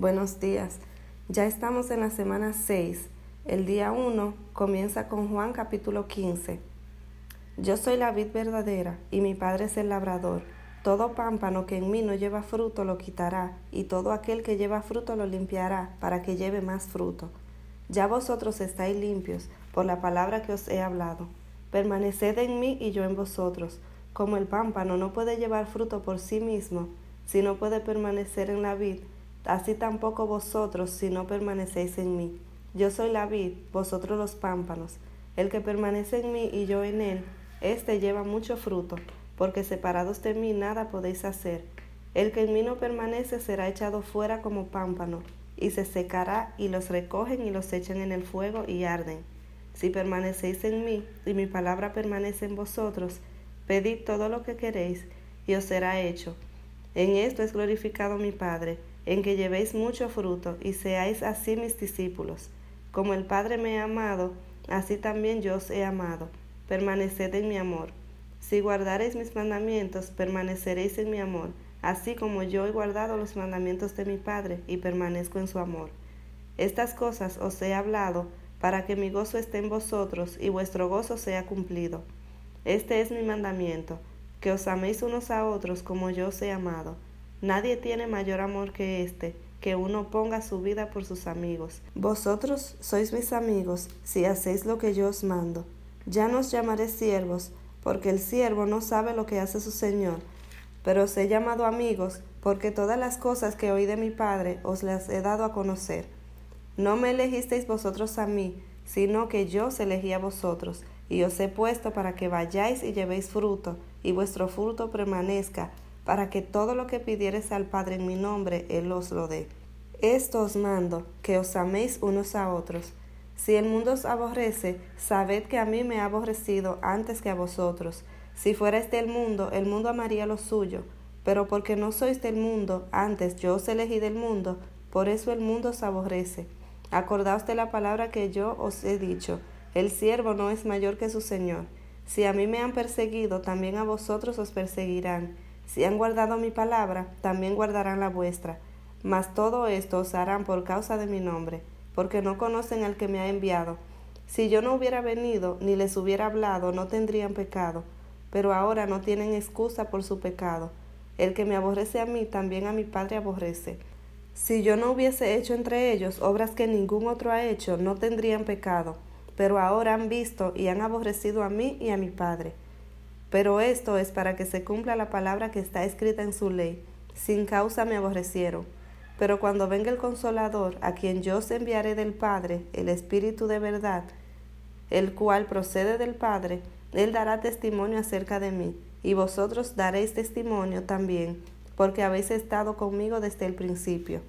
Buenos días. Ya estamos en la semana 6. El día 1 comienza con Juan capítulo 15. Yo soy la vid verdadera y mi Padre es el labrador. Todo pámpano que en mí no lleva fruto lo quitará, y todo aquel que lleva fruto lo limpiará, para que lleve más fruto. Ya vosotros estáis limpios por la palabra que os he hablado. Permaneced en mí y yo en vosotros. Como el pámpano no puede llevar fruto por sí mismo, si no puede permanecer en la vid, así tampoco vosotros si no permanecéis en mí. Yo soy la vid, vosotros los pámpanos. El que permanece en mí y yo en él, éste lleva mucho fruto, porque separados de mí nada podéis hacer. El que en mí no permanece será echado fuera como pámpano, y se secará, y los recogen y los echan en el fuego y arden. Si permanecéis en mí, y mi palabra permanece en vosotros, pedid todo lo que queréis, y os será hecho. En esto es glorificado mi Padre, en que llevéis mucho fruto y seáis así mis discípulos. Como el Padre me ha amado, así también yo os he amado. Permaneced en mi amor. Si guardareis mis mandamientos, permaneceréis en mi amor, así como yo he guardado los mandamientos de mi Padre y permanezco en su amor. Estas cosas os he hablado para que mi gozo esté en vosotros y vuestro gozo sea cumplido. Este es mi mandamiento, que os améis unos a otros como yo os he amado. Nadie tiene mayor amor que este, que uno ponga su vida por sus amigos. Vosotros sois mis amigos si hacéis lo que yo os mando. Ya no os llamaré siervos, porque el siervo no sabe lo que hace su Señor, pero os he llamado amigos, porque todas las cosas que oí de mi Padre os las he dado a conocer. No me elegisteis vosotros a mí, sino que yo os elegí a vosotros, y os he puesto para que vayáis y llevéis fruto, y vuestro fruto permanezca, para que todo lo que pidieres al Padre en mi nombre, Él os lo dé. Esto os mando, que os améis unos a otros. Si el mundo os aborrece, sabed que a mí me ha aborrecido antes que a vosotros. Si fuerais del mundo, el mundo amaría lo suyo, pero porque no sois del mundo, antes yo os elegí del mundo, por eso el mundo os aborrece. Acordaos de la palabra que yo os he dicho, el siervo no es mayor que su Señor. Si a mí me han perseguido, también a vosotros os perseguirán. Si han guardado mi palabra, también guardarán la vuestra. Mas todo esto os harán por causa de mi nombre, porque no conocen al que me ha enviado. Si yo no hubiera venido ni les hubiera hablado, no tendrían pecado, pero ahora no tienen excusa por su pecado. El que me aborrece a mí, también a mi Padre aborrece. Si yo no hubiese hecho entre ellos obras que ningún otro ha hecho, no tendrían pecado, pero ahora han visto y han aborrecido a mí y a mi Padre. Pero esto es para que se cumpla la palabra que está escrita en su ley. Sin causa me aborrecieron. Pero cuando venga el consolador, a quien yo os enviaré del Padre, el Espíritu de verdad, el cual procede del Padre, él dará testimonio acerca de mí, y vosotros daréis testimonio también, porque habéis estado conmigo desde el principio.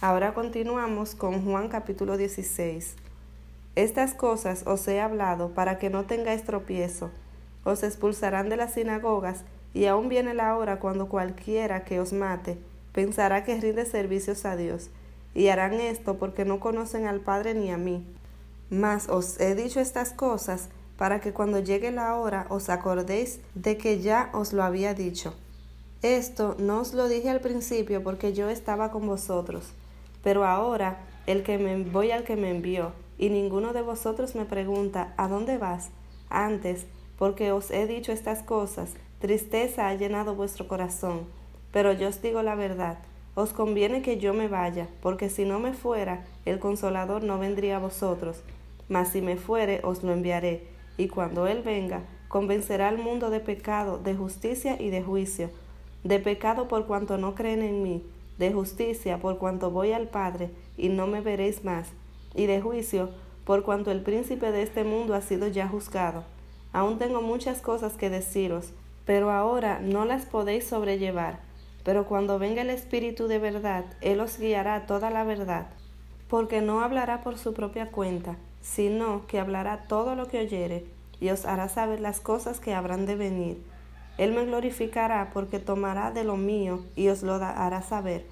Ahora continuamos con Juan capítulo 16. Estas cosas os he hablado para que no tengáis tropiezo os expulsarán de las sinagogas, y aún viene la hora cuando cualquiera que os mate pensará que rinde servicios a Dios, y harán esto porque no conocen al Padre ni a mí. Mas os he dicho estas cosas para que cuando llegue la hora os acordéis de que ya os lo había dicho. Esto no os lo dije al principio porque yo estaba con vosotros, pero ahora el que me voy al que me envió, y ninguno de vosotros me pregunta ¿A dónde vas? Antes porque os he dicho estas cosas, tristeza ha llenado vuestro corazón. Pero yo os digo la verdad, os conviene que yo me vaya, porque si no me fuera, el consolador no vendría a vosotros, mas si me fuere, os lo enviaré, y cuando él venga, convencerá al mundo de pecado, de justicia y de juicio, de pecado por cuanto no creen en mí, de justicia por cuanto voy al Padre y no me veréis más, y de juicio por cuanto el príncipe de este mundo ha sido ya juzgado. Aún tengo muchas cosas que deciros, pero ahora no las podéis sobrellevar. Pero cuando venga el Espíritu de verdad, Él os guiará toda la verdad, porque no hablará por su propia cuenta, sino que hablará todo lo que oyere, y os hará saber las cosas que habrán de venir. Él me glorificará porque tomará de lo mío y os lo hará saber.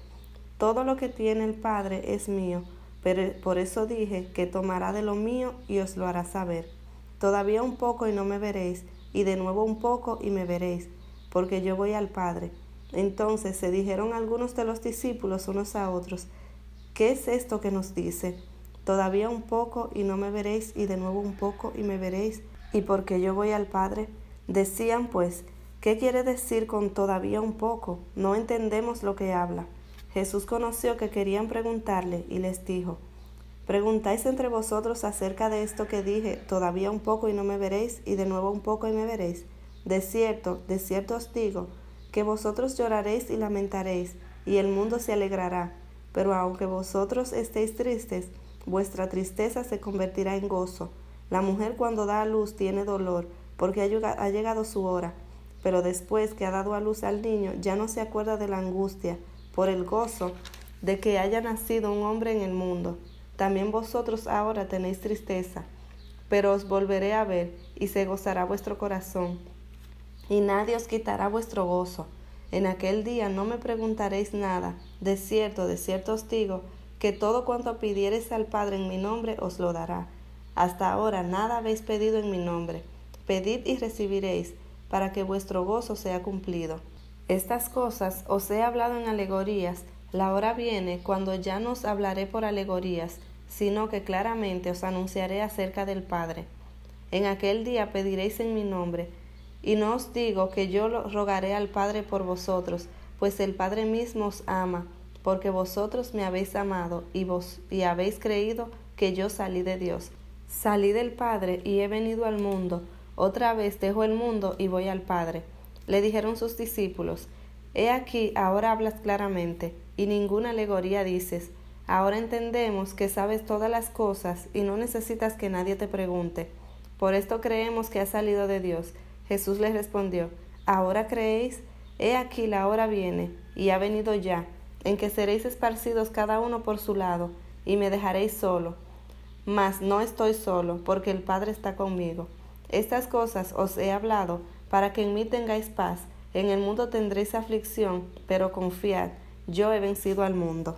Todo lo que tiene el Padre es mío, pero por eso dije que tomará de lo mío y os lo hará saber. Todavía un poco y no me veréis, y de nuevo un poco y me veréis, porque yo voy al Padre. Entonces se dijeron algunos de los discípulos unos a otros, ¿qué es esto que nos dice? Todavía un poco y no me veréis, y de nuevo un poco y me veréis, y porque yo voy al Padre. Decían pues, ¿qué quiere decir con todavía un poco? No entendemos lo que habla. Jesús conoció que querían preguntarle y les dijo, ¿Preguntáis entre vosotros acerca de esto que dije, todavía un poco y no me veréis, y de nuevo un poco y me veréis? De cierto, de cierto os digo, que vosotros lloraréis y lamentaréis, y el mundo se alegrará. Pero aunque vosotros estéis tristes, vuestra tristeza se convertirá en gozo. La mujer cuando da a luz tiene dolor, porque ha llegado su hora. Pero después que ha dado a luz al niño, ya no se acuerda de la angustia, por el gozo de que haya nacido un hombre en el mundo. También vosotros ahora tenéis tristeza, pero os volveré a ver y se gozará vuestro corazón, y nadie os quitará vuestro gozo. En aquel día no me preguntaréis nada. De cierto, de cierto os digo, que todo cuanto pidiereis al Padre en mi nombre os lo dará. Hasta ahora nada habéis pedido en mi nombre. Pedid y recibiréis, para que vuestro gozo sea cumplido. Estas cosas os he hablado en alegorías, la hora viene cuando ya no os hablaré por alegorías, sino que claramente os anunciaré acerca del Padre. En aquel día pediréis en mi nombre, y no os digo que yo lo rogaré al Padre por vosotros, pues el Padre mismo os ama, porque vosotros me habéis amado y vos y habéis creído que yo salí de Dios. Salí del Padre y he venido al mundo. Otra vez dejo el mundo y voy al Padre. Le dijeron sus discípulos, He aquí, ahora hablas claramente, y ninguna alegoría dices, Ahora entendemos que sabes todas las cosas y no necesitas que nadie te pregunte. Por esto creemos que has salido de Dios. Jesús les respondió, ¿ahora creéis? He aquí la hora viene, y ha venido ya, en que seréis esparcidos cada uno por su lado, y me dejaréis solo. Mas no estoy solo, porque el Padre está conmigo. Estas cosas os he hablado, para que en mí tengáis paz. En el mundo tendréis aflicción, pero confiad, yo he vencido al mundo.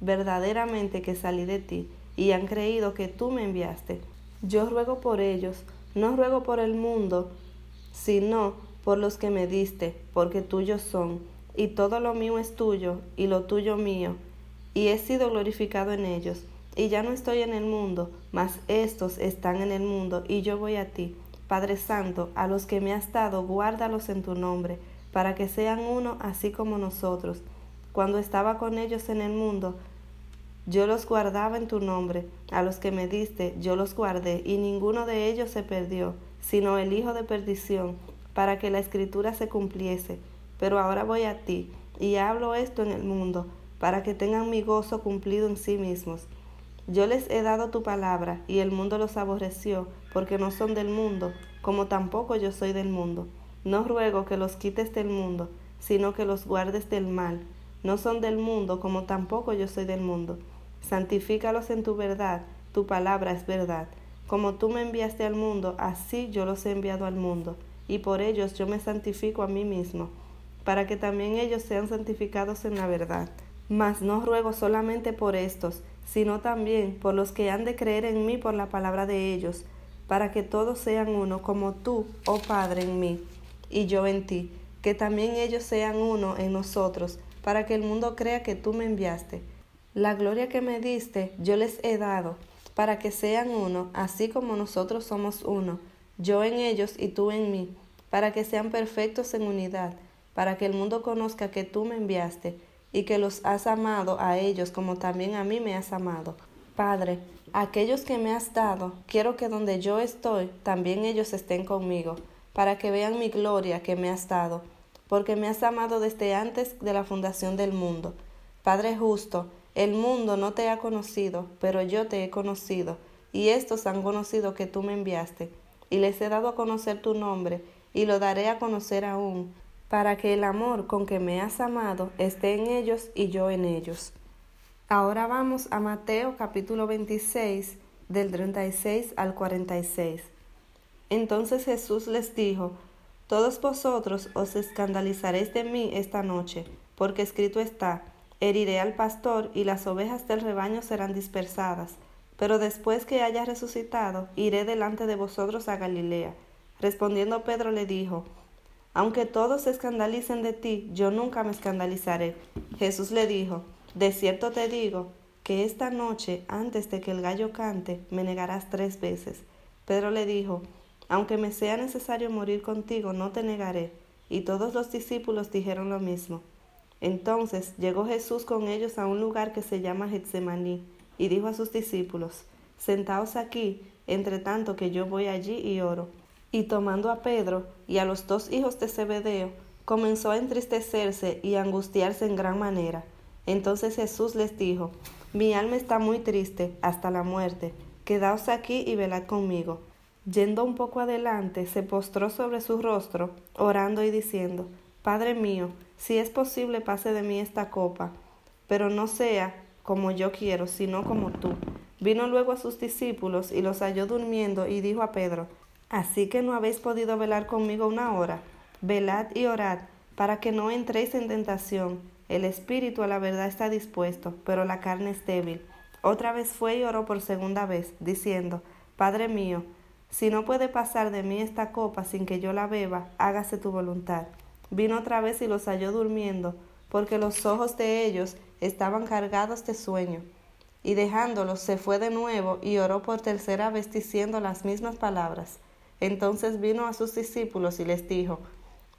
verdaderamente que salí de ti, y han creído que tú me enviaste. Yo ruego por ellos, no ruego por el mundo, sino por los que me diste, porque tuyos son, y todo lo mío es tuyo, y lo tuyo mío, y he sido glorificado en ellos. Y ya no estoy en el mundo, mas estos están en el mundo, y yo voy a ti. Padre Santo, a los que me has dado, guárdalos en tu nombre, para que sean uno así como nosotros. Cuando estaba con ellos en el mundo, yo los guardaba en tu nombre, a los que me diste, yo los guardé, y ninguno de ellos se perdió, sino el hijo de perdición, para que la escritura se cumpliese. Pero ahora voy a ti, y hablo esto en el mundo, para que tengan mi gozo cumplido en sí mismos. Yo les he dado tu palabra, y el mundo los aborreció, porque no son del mundo, como tampoco yo soy del mundo. No ruego que los quites del mundo, sino que los guardes del mal no son del mundo, como tampoco yo soy del mundo. Santifícalos en tu verdad, tu palabra es verdad. Como tú me enviaste al mundo, así yo los he enviado al mundo, y por ellos yo me santifico a mí mismo, para que también ellos sean santificados en la verdad. Mas no ruego solamente por estos, sino también por los que han de creer en mí por la palabra de ellos, para que todos sean uno, como tú, oh Padre, en mí, y yo en ti, que también ellos sean uno en nosotros, para que el mundo crea que tú me enviaste. La gloria que me diste yo les he dado, para que sean uno, así como nosotros somos uno, yo en ellos y tú en mí, para que sean perfectos en unidad, para que el mundo conozca que tú me enviaste y que los has amado a ellos como también a mí me has amado. Padre, aquellos que me has dado, quiero que donde yo estoy, también ellos estén conmigo, para que vean mi gloria que me has dado, porque me has amado desde antes de la fundación del mundo. Padre justo, el mundo no te ha conocido, pero yo te he conocido, y estos han conocido que tú me enviaste, y les he dado a conocer tu nombre, y lo daré a conocer aún, para que el amor con que me has amado esté en ellos y yo en ellos. Ahora vamos a Mateo capítulo 26, del 36 al 46. Entonces Jesús les dijo, Todos vosotros os escandalizaréis de mí esta noche, porque escrito está, Heriré al pastor y las ovejas del rebaño serán dispersadas. Pero después que haya resucitado, iré delante de vosotros a Galilea. Respondiendo Pedro le dijo, aunque todos se escandalicen de ti, yo nunca me escandalizaré. Jesús le dijo, De cierto te digo, que esta noche, antes de que el gallo cante, me negarás tres veces. Pedro le dijo, Aunque me sea necesario morir contigo, no te negaré. Y todos los discípulos dijeron lo mismo. Entonces llegó Jesús con ellos a un lugar que se llama Getsemaní, y dijo a sus discípulos, Sentaos aquí, entre tanto que yo voy allí y oro. Y tomando a Pedro y a los dos hijos de Zebedeo, comenzó a entristecerse y angustiarse en gran manera. Entonces Jesús les dijo, Mi alma está muy triste hasta la muerte, quedaos aquí y velad conmigo. Yendo un poco adelante, se postró sobre su rostro, orando y diciendo, Padre mío, si es posible pase de mí esta copa, pero no sea como yo quiero, sino como tú. Vino luego a sus discípulos y los halló durmiendo y dijo a Pedro, Así que no habéis podido velar conmigo una hora. Velad y orad, para que no entréis en tentación. El espíritu a la verdad está dispuesto, pero la carne es débil. Otra vez fue y oró por segunda vez, diciendo, Padre mío, si no puede pasar de mí esta copa sin que yo la beba, hágase tu voluntad. Vino otra vez y los halló durmiendo, porque los ojos de ellos estaban cargados de sueño. Y dejándolos se fue de nuevo y oró por tercera vez diciendo las mismas palabras. Entonces vino a sus discípulos y les dijo,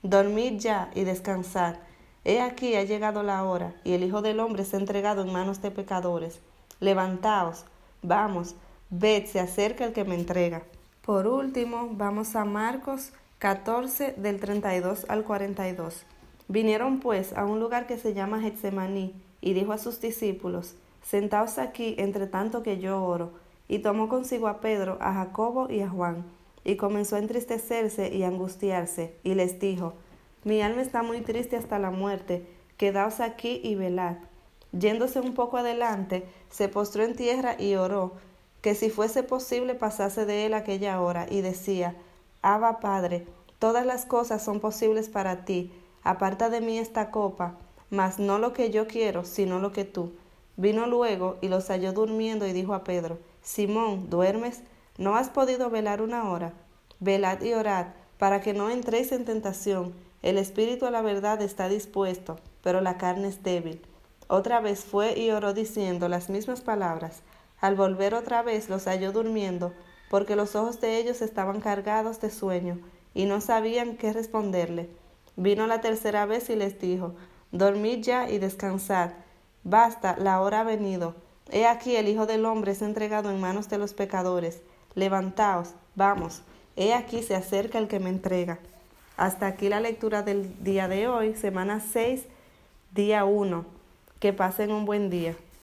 Dormid ya y descansad. He aquí ha llegado la hora, y el Hijo del Hombre se ha entregado en manos de pecadores. Levantaos, vamos, ved, se acerca el que me entrega. Por último, vamos a Marcos 14 del 32 al 42. Vinieron pues a un lugar que se llama Getsemaní, y dijo a sus discípulos, Sentaos aquí entre tanto que yo oro. Y tomó consigo a Pedro, a Jacobo y a Juan y comenzó a entristecerse y angustiarse, y les dijo, Mi alma está muy triste hasta la muerte, quedaos aquí y velad. Yéndose un poco adelante, se postró en tierra y oró, que si fuese posible pasase de él aquella hora, y decía, Abba Padre, todas las cosas son posibles para ti, aparta de mí esta copa, mas no lo que yo quiero, sino lo que tú. Vino luego y los halló durmiendo y dijo a Pedro, Simón, ¿duermes? ¿No has podido velar una hora? Velad y orad, para que no entréis en tentación. El espíritu a la verdad está dispuesto, pero la carne es débil. Otra vez fue y oró diciendo las mismas palabras. Al volver otra vez los halló durmiendo, porque los ojos de ellos estaban cargados de sueño, y no sabían qué responderle. Vino la tercera vez y les dijo, Dormid ya y descansad. Basta, la hora ha venido. He aquí el Hijo del Hombre es entregado en manos de los pecadores levantaos, vamos, he aquí se acerca el que me entrega. Hasta aquí la lectura del día de hoy, semana 6, día 1. Que pasen un buen día.